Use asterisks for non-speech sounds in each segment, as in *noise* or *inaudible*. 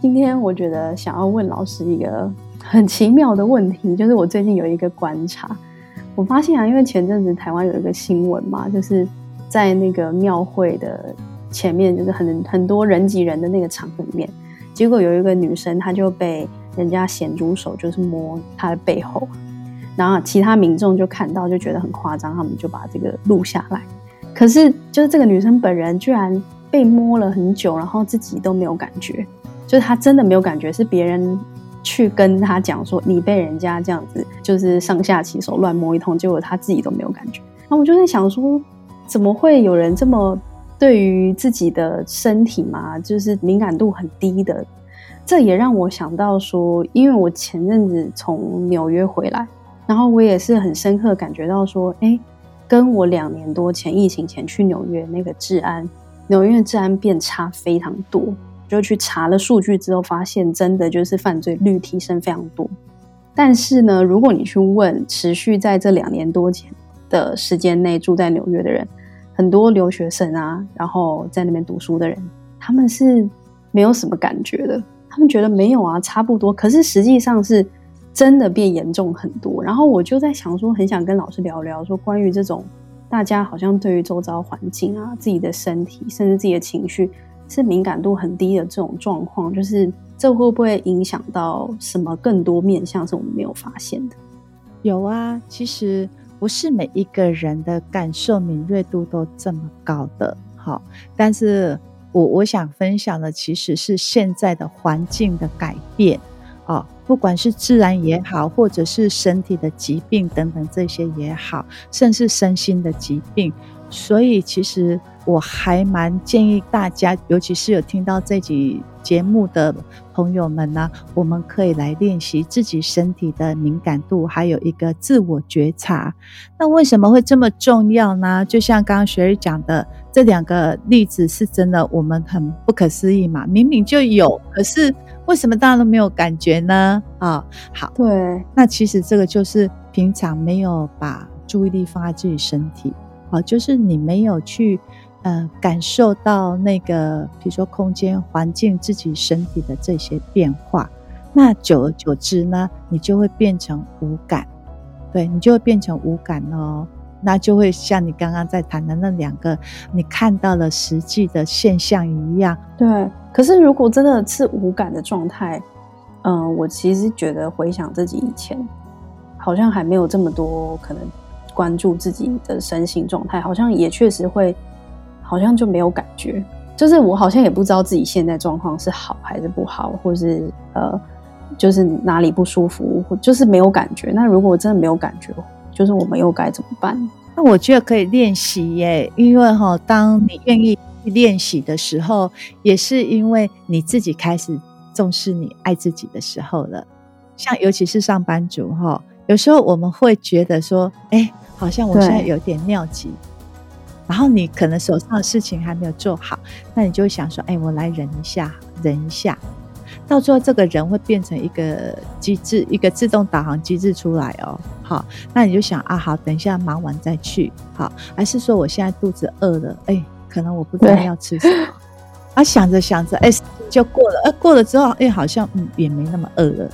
今天我觉得想要问老师一个很奇妙的问题，就是我最近有一个观察，我发现啊，因为前阵子台湾有一个新闻嘛，就是在那个庙会的前面，就是很很多人挤人的那个场合里面，结果有一个女生，她就被人家咸猪手就是摸她的背后，然后其他民众就看到就觉得很夸张，他们就把这个录下来。可是就是这个女生本人居然被摸了很久，然后自己都没有感觉。就是她真的没有感觉，是别人去跟他讲说，你被人家这样子就是上下其手乱摸一通，结果他自己都没有感觉。那我就在想说，怎么会有人这么对于自己的身体嘛，就是敏感度很低的？这也让我想到说，因为我前阵子从纽约回来，然后我也是很深刻感觉到说，哎，跟我两年多前疫情前去纽约那个治安，纽约的治安变差非常多。就去查了数据之后，发现真的就是犯罪率提升非常多。但是呢，如果你去问持续在这两年多前的时间内住在纽约的人，很多留学生啊，然后在那边读书的人，他们是没有什么感觉的。他们觉得没有啊，差不多。可是实际上是真的变严重很多。然后我就在想说，很想跟老师聊聊，说关于这种大家好像对于周遭环境啊、自己的身体，甚至自己的情绪。是敏感度很低的这种状况，就是这会不会影响到什么更多面向是我们没有发现的？有啊，其实不是每一个人的感受敏锐度都这么高的。好，但是我我想分享的其实是现在的环境的改变啊，不管是自然也好，或者是身体的疾病等等这些也好，甚至身心的疾病。所以，其实我还蛮建议大家，尤其是有听到这集节目的朋友们呢，我们可以来练习自己身体的敏感度，还有一个自我觉察。那为什么会这么重要呢？就像刚刚雪儿讲的，这两个例子是真的，我们很不可思议嘛，明明就有，可是为什么大家都没有感觉呢？啊，好，对，那其实这个就是平常没有把注意力放在自己身体。好，就是你没有去，呃，感受到那个，比如说空间环境、自己身体的这些变化，那久而久之呢，你就会变成无感，对，你就会变成无感哦，那就会像你刚刚在谈的那两个，你看到了实际的现象一样。对，可是如果真的是无感的状态，嗯、我其实觉得回想自己以前，好像还没有这么多可能。关注自己的身心状态，好像也确实会，好像就没有感觉。就是我好像也不知道自己现在状况是好还是不好，或是呃，就是哪里不舒服，或就是没有感觉。那如果真的没有感觉，就是我们又该怎么办？那我觉得可以练习耶，因为哈，当你愿意练习的时候，也是因为你自己开始重视你爱自己的时候了。像尤其是上班族哈，有时候我们会觉得说，哎。好像我现在有点尿急，然后你可能手上的事情还没有做好，那你就会想说：“哎，我来忍一下，忍一下。”到最后，这个人会变成一个机制，一个自动导航机制出来哦。好，那你就想啊，好，等一下忙完再去。好，还是说我现在肚子饿了？哎，可能我不知道要吃什么。啊，想着想着，哎，就过了。哎，过了之后，哎，好像嗯也没那么饿了。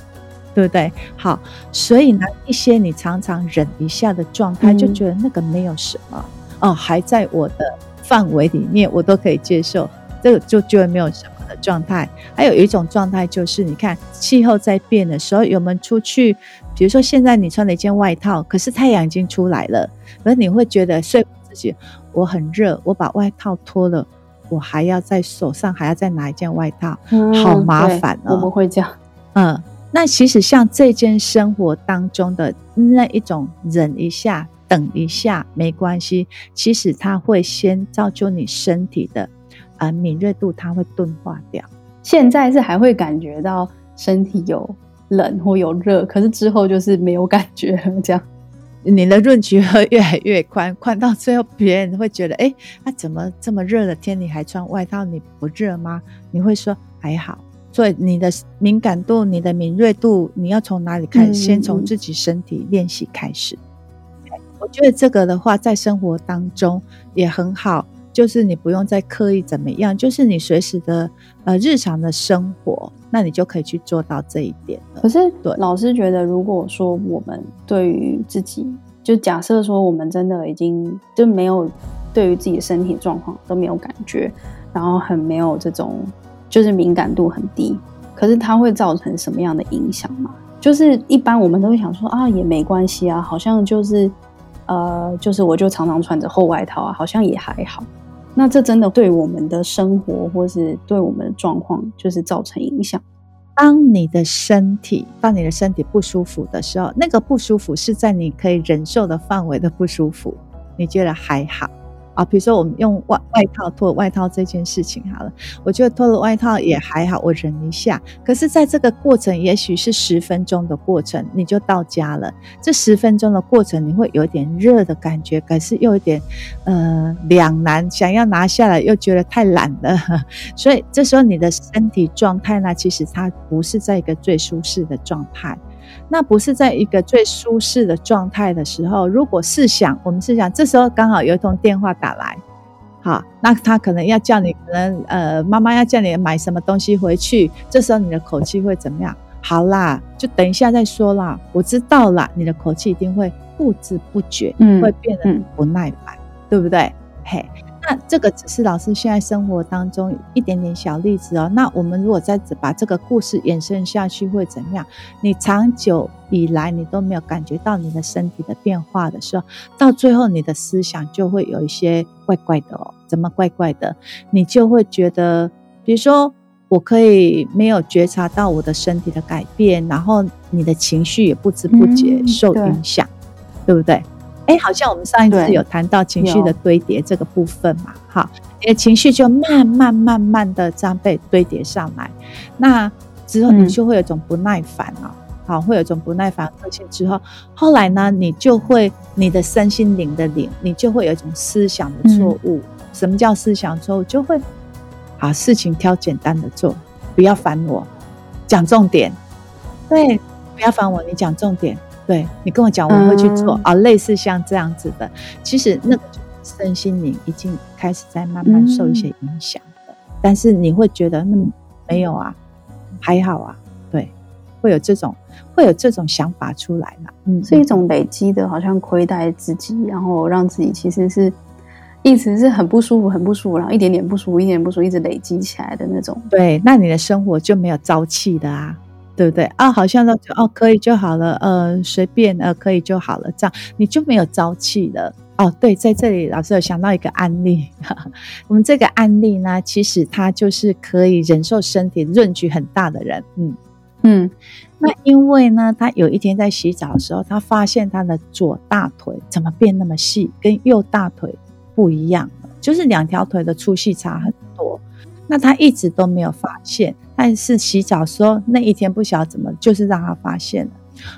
对不对？好，所以呢，一些你常常忍一下的状态，就觉得那个没有什么、嗯、哦，还在我的范围里面，我都可以接受。这个就就会没有什么的状态。还有一种状态就是，你看气候在变的时候，有没有出去？比如说现在你穿了一件外套，可是太阳已经出来了，而你会觉得说服自己，我很热，我把外套脱了，我还要在手上还要再拿一件外套，嗯、好麻烦哦。我们会这样，*laughs* *laughs* 嗯。那其实像这件生活当中的那一种忍一下、等一下没关系，其实它会先造就你身体的啊、呃、敏锐度，它会钝化掉。现在是还会感觉到身体有冷或有热，可是之后就是没有感觉这样。你的 range 会越来越宽，宽到最后别人会觉得，哎，那怎么这么热的天你还穿外套？你不热吗？你会说还好。所以你的敏感度、你的敏锐度，你要从哪里开始？嗯、先从自己身体练习开始。我觉得这个的话，在生活当中也很好，就是你不用再刻意怎么样，就是你随时的呃日常的生活，那你就可以去做到这一点了。可是，对老师觉得，如果说我们对于自己，就假设说我们真的已经就没有对于自己的身体状况都没有感觉，然后很没有这种。就是敏感度很低，可是它会造成什么样的影响吗？就是一般我们都会想说啊，也没关系啊，好像就是，呃，就是我就常常穿着厚外套啊，好像也还好。那这真的对我们的生活或是对我们的状况，就是造成影响。当你的身体，当你的身体不舒服的时候，那个不舒服是在你可以忍受的范围的不舒服，你觉得还好。啊，比如说我们用外外套脱外套这件事情好了，我觉得脱了外套也还好，我忍一下。可是，在这个过程，也许是十分钟的过程，你就到家了。这十分钟的过程，你会有点热的感觉，可是又有点呃两难，想要拿下来又觉得太懒了。*laughs* 所以这时候你的身体状态呢，其实它不是在一个最舒适的状态。那不是在一个最舒适的状态的时候，如果试想，我们试想，这时候刚好有一通电话打来，好，那他可能要叫你，可能呃，妈妈要叫你买什么东西回去，这时候你的口气会怎么样？好啦，就等一下再说啦，我知道啦，你的口气一定会不知不觉会变得不耐烦，对不对？嘿。那这个只是老师现在生活当中一点点小例子哦。那我们如果再把这个故事延伸下去，会怎么样？你长久以来你都没有感觉到你的身体的变化的时候，到最后你的思想就会有一些怪怪的哦。怎么怪怪的？你就会觉得，比如说，我可以没有觉察到我的身体的改变，然后你的情绪也不知不觉受影响，嗯、对，对不对？哎，好像我们上一次有谈到情绪的堆叠这个部分嘛，好，你的情绪就慢慢慢慢的这样被堆叠上来，那之后你就会有一种不耐烦啊、哦，嗯、好，会有一种不耐烦个性之后，后来呢，你就会你的身心灵的灵，你就会有一种思想的错误。嗯、什么叫思想错误？就会把事情挑简单的做，不要烦我，讲重点，对，不要烦我，你讲重点。对，你跟我讲，我会去做、嗯、啊，类似像这样子的，其实那个身心灵已经开始在慢慢受一些影响了。嗯、但是你会觉得那没有啊，还好啊，对，会有这种会有这种想法出来嘛？嗯，是一种累积的，好像亏待自己，然后让自己其实是一直是很不舒服，很不舒服，然后一点点不舒服，一点点不舒服，一直累积起来的那种。对，那你的生活就没有朝气的啊。对不对啊？好像都哦，可以就好了，呃，随便呃，可以就好了，这样你就没有朝气了。哦，对，在这里老师有想到一个案例，呵 *laughs* 呵我们这个案例呢，其实他就是可以忍受身体 range 很大的人，嗯嗯。那因为呢，他有一天在洗澡的时候，他发现他的左大腿怎么变那么细，跟右大腿不一样了，就是两条腿的粗细差很多。那他一直都没有发现。但是洗澡的时候那一天不晓得怎么，就是让他发现了。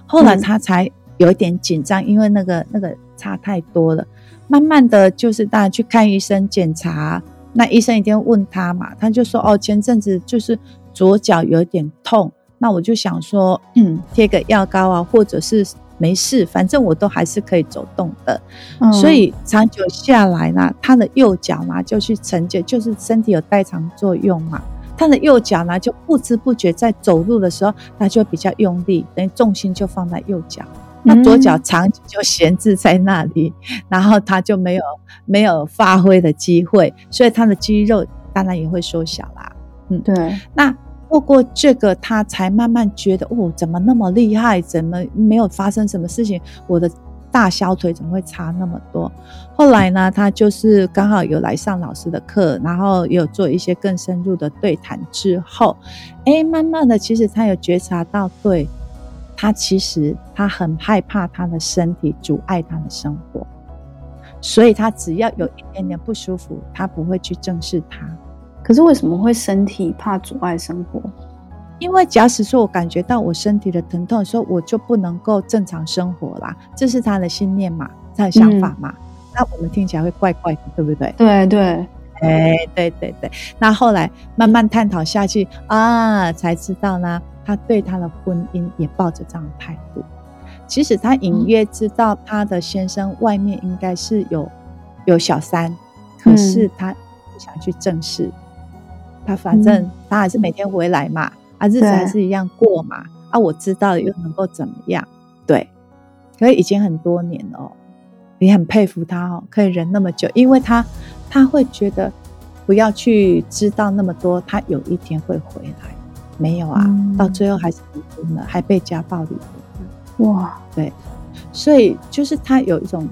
后来他才有一点紧张，嗯、因为那个那个差太多了。慢慢的就是大家去看医生检查，那医生一定问他嘛，他就说哦，前阵子就是左脚有点痛。那我就想说，嗯，贴个药膏啊，或者是没事，反正我都还是可以走动的。嗯、所以长久下来呢，他的右脚嘛就去承接，就是身体有代偿作用嘛。他的右脚呢，就不知不觉在走路的时候，他就比较用力，等于重心就放在右脚。那左脚长期就闲置在那里，*laughs* 然后他就没有没有发挥的机会，所以他的肌肉当然也会缩小啦。嗯，对。那透过这个，他才慢慢觉得，哦，怎么那么厉害？怎么没有发生什么事情？我的。大小腿怎么会差那么多？后来呢，他就是刚好有来上老师的课，然后有做一些更深入的对谈之后，哎，慢慢的，其实他有觉察到，对，他其实他很害怕他的身体阻碍他的生活，所以他只要有一点点不舒服，他不会去正视它。可是为什么会身体怕阻碍生活？因为假使说我感觉到我身体的疼痛的时候，我就不能够正常生活啦，这是他的信念嘛，他的想法嘛。嗯、那我们听起来会怪怪的，对不对？对对，哎，对对对。那后来慢慢探讨下去啊，才知道呢，他对他的婚姻也抱着这样的态度。其实他隐约知道他的先生外面应该是有有小三，嗯、可是他不想去正视。他反正他还是每天回来嘛，啊，日子还是一样过嘛，啊，我知道了又能够怎么样？对，可是已经很多年了，你很佩服他哦，可以忍那么久，因为他他会觉得不要去知道那么多，他有一天会回来。没有啊，嗯、到最后还是离婚了，还被家暴离婚。哇，对，所以就是他有一种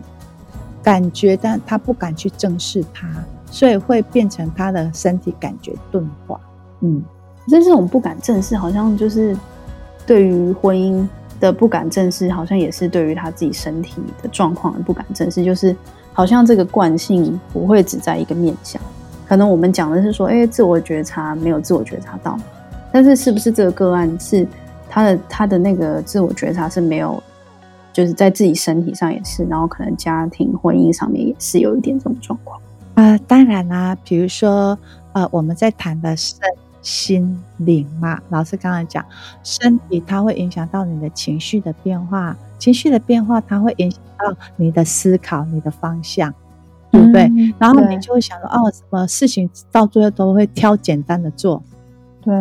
感觉，但他不敢去正视他。所以会变成他的身体感觉钝化，嗯，这这种不敢正视，好像就是对于婚姻的不敢正视，好像也是对于他自己身体的状况的不敢正视，就是好像这个惯性不会只在一个面向，可能我们讲的是说，哎，自我觉察没有自我觉察到，但是是不是这个个案是他的他的那个自我觉察是没有，就是在自己身体上也是，然后可能家庭婚姻上面也是有一点这种状况。啊、当然啦、比如说，呃，我们在谈的是心灵嘛，老师刚才讲，身体它会影响到你的情绪的变化，情绪的变化它会影响到你的思考、你的方向，对不对？嗯、然后你就会想说，哦，什么事情到最后都会挑简单的做，对，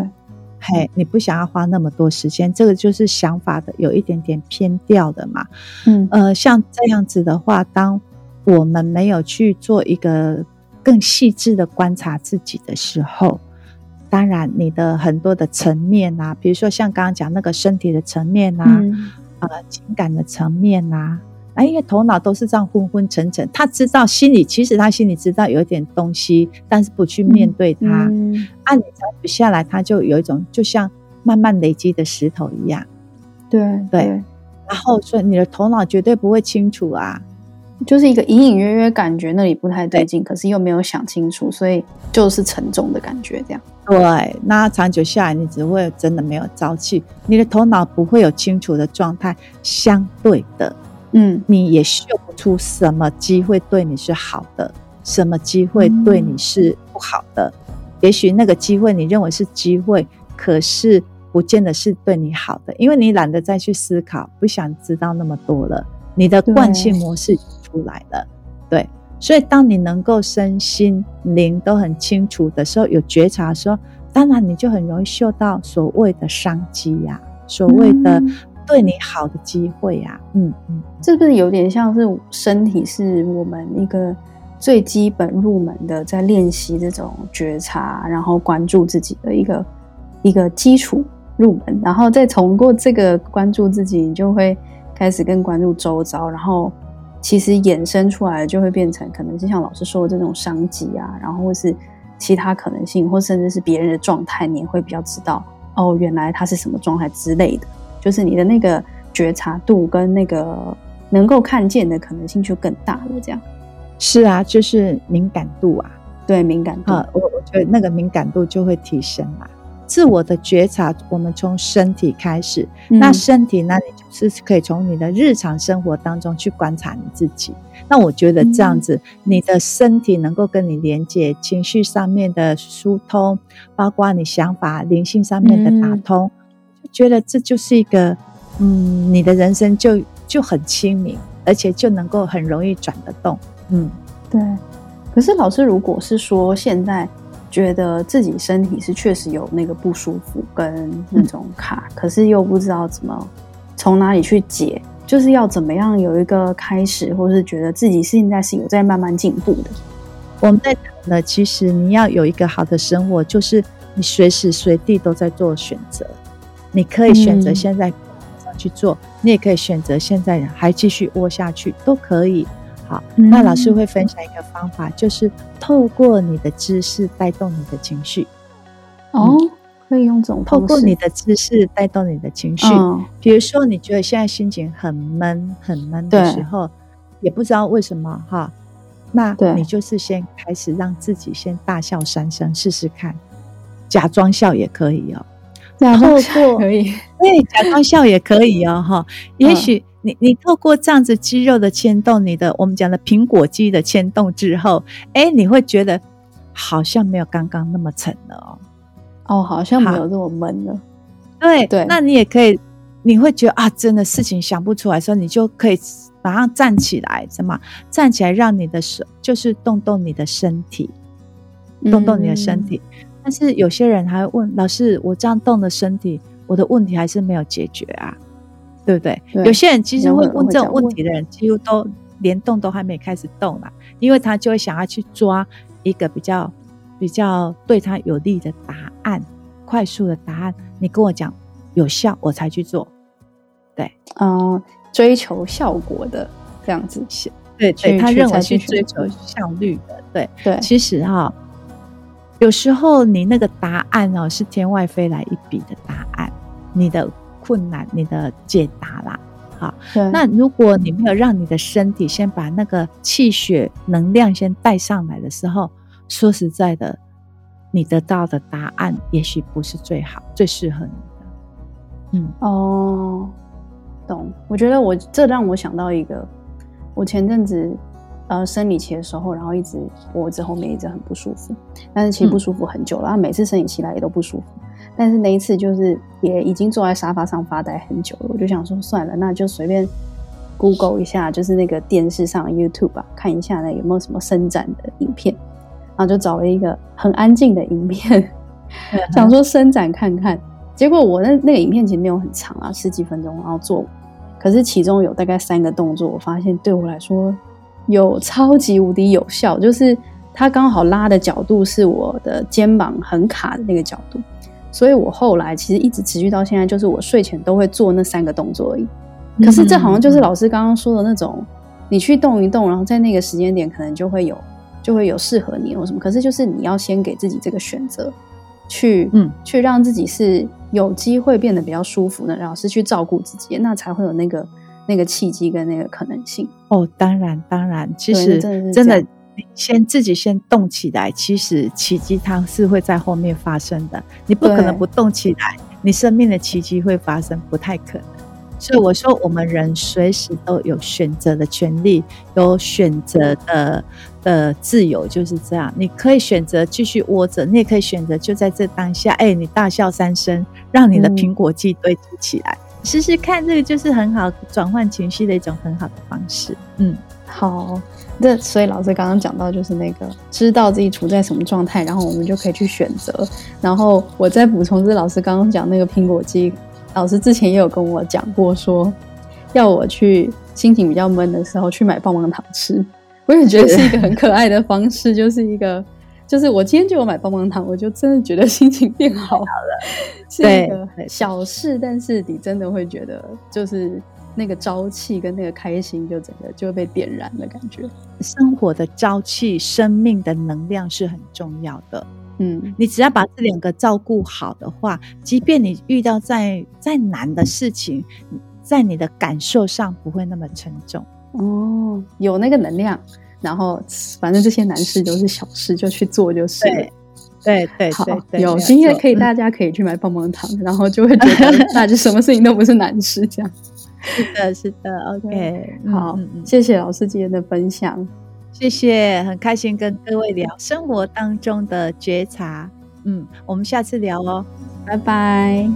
嘿，你不想要花那么多时间，这个就是想法的有一点点偏掉的嘛，嗯，呃，像这样子的话，当我们没有去做一个更细致的观察自己的时候，当然你的很多的层面啊，比如说像刚刚讲那个身体的层面啊，嗯、呃，情感的层面啊，啊，因为头脑都是这样昏昏沉沉，他知道心里其实他心里知道有一点东西，但是不去面对它，按、嗯。嗯啊、你才不下来，他就有一种就像慢慢累积的石头一样，对对，对，然后所以你的头脑绝对不会清楚啊。就是一个隐隐约约感觉那里不太对劲，可是又没有想清楚，所以就是沉重的感觉这样。对，那长久下来，你只会真的没有朝气，你的头脑不会有清楚的状态。相对的，嗯，你也嗅不出什么机会对你是好的，什么机会对你是不好的。嗯、也许那个机会你认为是机会，可是不见得是对你好的，因为你懒得再去思考，不想知道那么多了。你的惯性模式。出来了，对，所以当你能够身心灵都很清楚的时候，有觉察的时候，当然你就很容易嗅到所谓的商机呀，所谓的对你好的机会呀，嗯嗯，是不是有点像是身体是我们一个最基本入门的，在练习这种觉察，然后关注自己的一个一个基础入门，然后再通过这个关注自己，你就会开始更关注周遭，然后。其实衍生出来就会变成，可能就像老师说的这种商机啊，然后或是其他可能性，或甚至是别人的状态，你也会比较知道哦，原来他是什么状态之类的。就是你的那个觉察度跟那个能够看见的可能性就更大了。这样是啊，就是敏感度啊，对，敏感度，啊，我我觉得那个敏感度就会提升嘛。自我的觉察，我们从身体开始。嗯、那身体，呢你就是可以从你的日常生活当中去观察你自己。那我觉得这样子，嗯、你的身体能够跟你连接，情绪上面的疏通，包括你想法、灵性上面的打通，觉得这就是一个，嗯，你的人生就就很清明，而且就能够很容易转得动。嗯，对。可是老师，如果是说现在。觉得自己身体是确实有那个不舒服跟那种卡，嗯、可是又不知道怎么从哪里去解，就是要怎么样有一个开始，或是觉得自己现在是有在慢慢进步的。我们在谈的，其实你要有一个好的生活，就是你随时随地都在做选择。你可以选择现在去做，嗯、你也可以选择现在还继续窝下去，都可以。好，那老师会分享一个方法，嗯、就是透过你的姿势带动你的情绪。哦，可以用这种透过你的姿势带动你的情绪。嗯、比如说，你觉得现在心情很闷、很闷的时候，也不知道为什么哈，那你就是先开始让自己先大笑三声试试看，假装笑也可以哦。假装笑可以，*laughs* 对，假装笑也可以哦，哈。也许你你透过这样子肌肉的牵动，你的我们讲的苹果肌的牵动之后，哎，你会觉得好像没有刚刚那么沉了哦。哦，好像没有那么闷了。对对，那你也可以，你会觉得啊，真的事情想不出来的时候，你就可以马上站起来，什么站起来，让你的手就是动动你的身体，动动你的身体。嗯但是有些人还会问老师：“我这样动的身体，我的问题还是没有解决啊，对不对？”对，有些人其实会问这种问题的人，几乎都连动都还没开始动啦，因为他就会想要去抓一个比较比较对他有利的答案，快速的答案。你跟我讲有效，我才去做。对，嗯，追求效果的这样子，对对，他认为是追求效率的，对对。其实哈。有时候你那个答案哦，是天外飞来一笔的答案，你的困难，你的解答啦，好。那如果你没有让你的身体先把那个气血能量先带上来的时候，说实在的，你得到的答案也许不是最好、最适合你的。嗯，哦，懂。我觉得我这让我想到一个，我前阵子。呃，生理期的时候，然后一直脖子后面一直很不舒服，但是其实不舒服很久了，然后每次生理期来也都不舒服，但是那一次就是也已经坐在沙发上发呆很久了，我就想说算了，那就随便 Google 一下，就是那个电视上 YouTube 吧，看一下那有没有什么伸展的影片，然后就找了一个很安静的影片，想说伸展看看，结果我那那个影片其实没有很长啊，十几分钟，然后做，可是其中有大概三个动作，我发现对我来说。有超级无敌有效，就是它刚好拉的角度是我的肩膀很卡的那个角度，所以我后来其实一直持续到现在，就是我睡前都会做那三个动作而已。可是这好像就是老师刚刚说的那种，你去动一动，然后在那个时间点可能就会有就会有适合你或什么。可是就是你要先给自己这个选择，去嗯去让自己是有机会变得比较舒服的，然后是去照顾自己，那才会有那个。那个契机跟那个可能性哦，当然当然，其实真的，你先自己先动起来，其实奇迹它是会在后面发生的。你不可能不动起来，你生命的奇迹会发生，不太可能。所以我说，我们人随时都有选择的权利，有选择的的自由，就是这样。你可以选择继续窝着，你也可以选择就在这当下，哎，你大笑三声，让你的苹果肌堆积起来。试试看，这个就是很好转换情绪的一种很好的方式。嗯，好，那所以老师刚刚讲到，就是那个知道自己处在什么状态，然后我们就可以去选择。然后我再补充，是老师刚刚讲那个苹果肌，老师之前也有跟我讲过，说要我去心情比较闷的时候去买棒棒糖吃。*laughs* 我也觉得是一个很可爱的方式，就是一个。就是我今天就有买棒棒糖，我就真的觉得 *laughs* 心情变好了。是一个小事，但是你真的会觉得，就是那个朝气跟那个开心，就整个就会被点燃的感觉。生活的朝气、生命的能量是很重要的。嗯，你只要把这两个照顾好的话，即便你遇到再再难的事情，在你的感受上不会那么沉重。哦，有那个能量。然后，反正这些难事都是小事，就去做就是了。对对对，好，有今天可以，大家可以去买棒棒糖，然后就会觉得 *laughs* 那就什么事情都不是难事，这样。是的，是的，OK，好，谢谢老师今天的分享，谢谢，很开心跟各位聊生活当中的觉察。嗯，我们下次聊哦，拜拜。